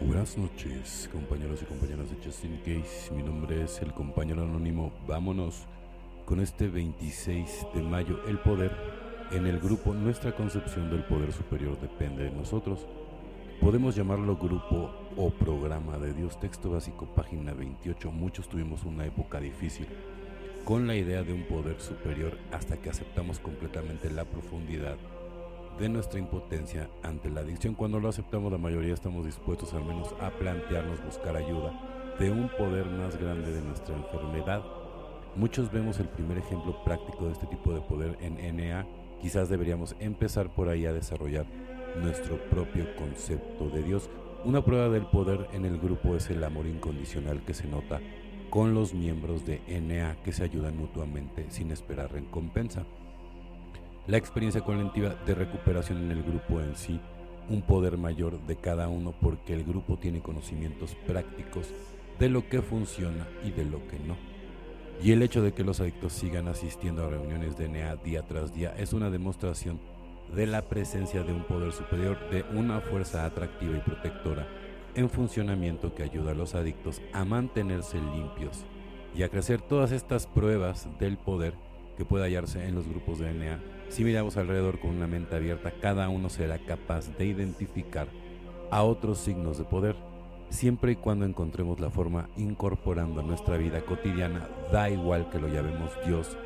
Buenas noches, compañeros y compañeras de Justin Case. Mi nombre es el compañero anónimo. Vámonos con este 26 de mayo. El poder en el grupo, nuestra concepción del poder superior depende de nosotros. Podemos llamarlo grupo o programa de Dios. Texto básico, página 28. Muchos tuvimos una época difícil con la idea de un poder superior hasta que aceptamos completamente la profundidad de nuestra impotencia ante la adicción. Cuando lo aceptamos, la mayoría estamos dispuestos al menos a plantearnos buscar ayuda de un poder más grande de nuestra enfermedad. Muchos vemos el primer ejemplo práctico de este tipo de poder en NA. Quizás deberíamos empezar por ahí a desarrollar nuestro propio concepto de Dios. Una prueba del poder en el grupo es el amor incondicional que se nota con los miembros de NA que se ayudan mutuamente sin esperar recompensa la experiencia colectiva de recuperación en el grupo en sí, un poder mayor de cada uno porque el grupo tiene conocimientos prácticos de lo que funciona y de lo que no. Y el hecho de que los adictos sigan asistiendo a reuniones de NEA día tras día es una demostración de la presencia de un poder superior, de una fuerza atractiva y protectora en funcionamiento que ayuda a los adictos a mantenerse limpios y a crecer todas estas pruebas del poder que puede hallarse en los grupos de NA si miramos alrededor con una mente abierta, cada uno será capaz de identificar a otros signos de poder, siempre y cuando encontremos la forma incorporando a nuestra vida cotidiana, da igual que lo llamemos Dios,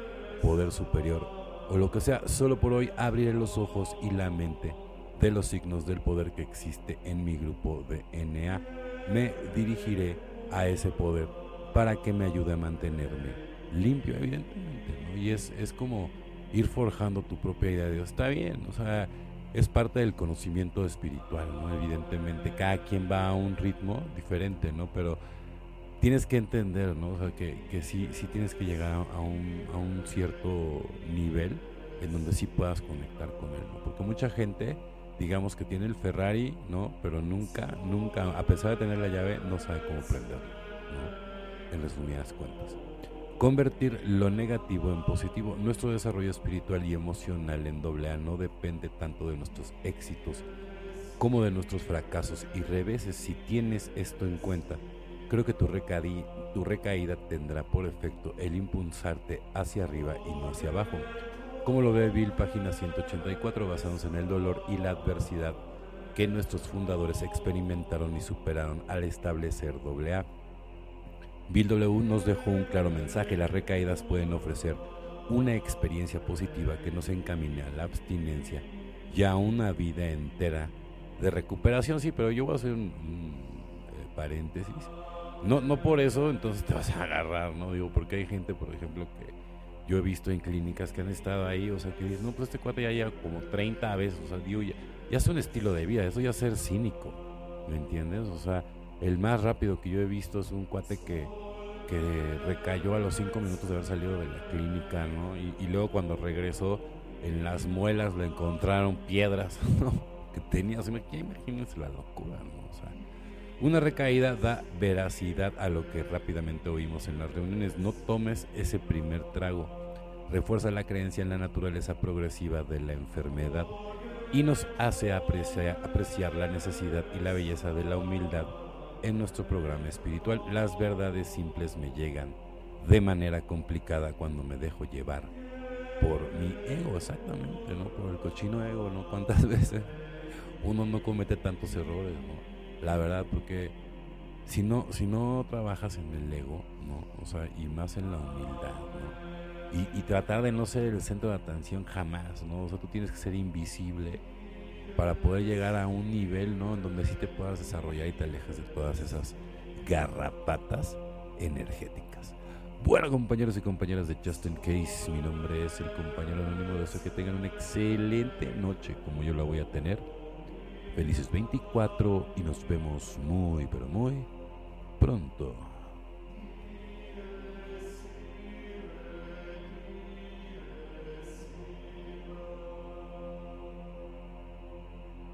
poder superior o lo que sea, solo por hoy abriré los ojos y la mente de los signos del poder que existe en mi grupo de NA. Me dirigiré a ese poder para que me ayude a mantenerme limpio, evidentemente, Y es, es como ir forjando tu propia idea de Dios. Está bien, o sea, es parte del conocimiento espiritual, ¿no? Evidentemente, cada quien va a un ritmo diferente, ¿no? Pero tienes que entender, ¿no? O sea, que, que sí, sí tienes que llegar a un, a un cierto nivel en donde sí puedas conectar con él, ¿no? Porque mucha gente, digamos que tiene el Ferrari, ¿no? Pero nunca, nunca, a pesar de tener la llave, no sabe cómo prenderlo, ¿no? En resumidas cuentas. Convertir lo negativo en positivo. Nuestro desarrollo espiritual y emocional en doble A no depende tanto de nuestros éxitos como de nuestros fracasos y reveses. Si tienes esto en cuenta, creo que tu, tu recaída tendrá por efecto el impulsarte hacia arriba y no hacia abajo. Como lo ve Bill, página 184, basados en el dolor y la adversidad que nuestros fundadores experimentaron y superaron al establecer doble A. Bill W nos dejó un claro mensaje, las recaídas pueden ofrecer una experiencia positiva que nos encamine a la abstinencia y a una vida entera de recuperación, sí, pero yo voy a hacer un, eh, paréntesis. No, no por eso entonces te vas a agarrar, ¿no? Digo, porque hay gente, por ejemplo, que yo he visto en clínicas que han estado ahí, o sea, que dicen, no, pues este cuate ya lleva como 30 veces, o sea, digo, ya, ya es un estilo de vida, eso ya es ser cínico, ¿me entiendes? O sea, el más rápido que yo he visto es un cuate que, que recayó a los cinco minutos de haber salido de la clínica, ¿no? Y, luego cuando regresó, en las muelas le encontraron piedras, ¿no? Que tenía, o sea, imagínense la locura, ¿no? O sea, una recaída da veracidad a lo que rápidamente oímos en las reuniones. No tomes ese primer trago. Refuerza la creencia en la naturaleza progresiva de la enfermedad y nos hace apreciar, apreciar la necesidad y la belleza de la humildad en nuestro programa espiritual. Las verdades simples me llegan de manera complicada cuando me dejo llevar por mi ego, exactamente, ¿no? Por el cochino ego, ¿no? ¿Cuántas veces uno no comete tantos errores. La verdad, porque si no, si no trabajas en el ego, ¿no? O sea, y más en la humildad. Y, y tratar de no ser el centro de atención jamás, ¿no? O sea, tú tienes que ser invisible para poder llegar a un nivel, ¿no? En donde sí te puedas desarrollar y te alejes de todas esas garrapatas energéticas. Bueno, compañeros y compañeras de Justin Case, mi nombre es el compañero anónimo. de eso que tengan una excelente noche como yo la voy a tener. Felices 24 y nos vemos muy, pero muy pronto.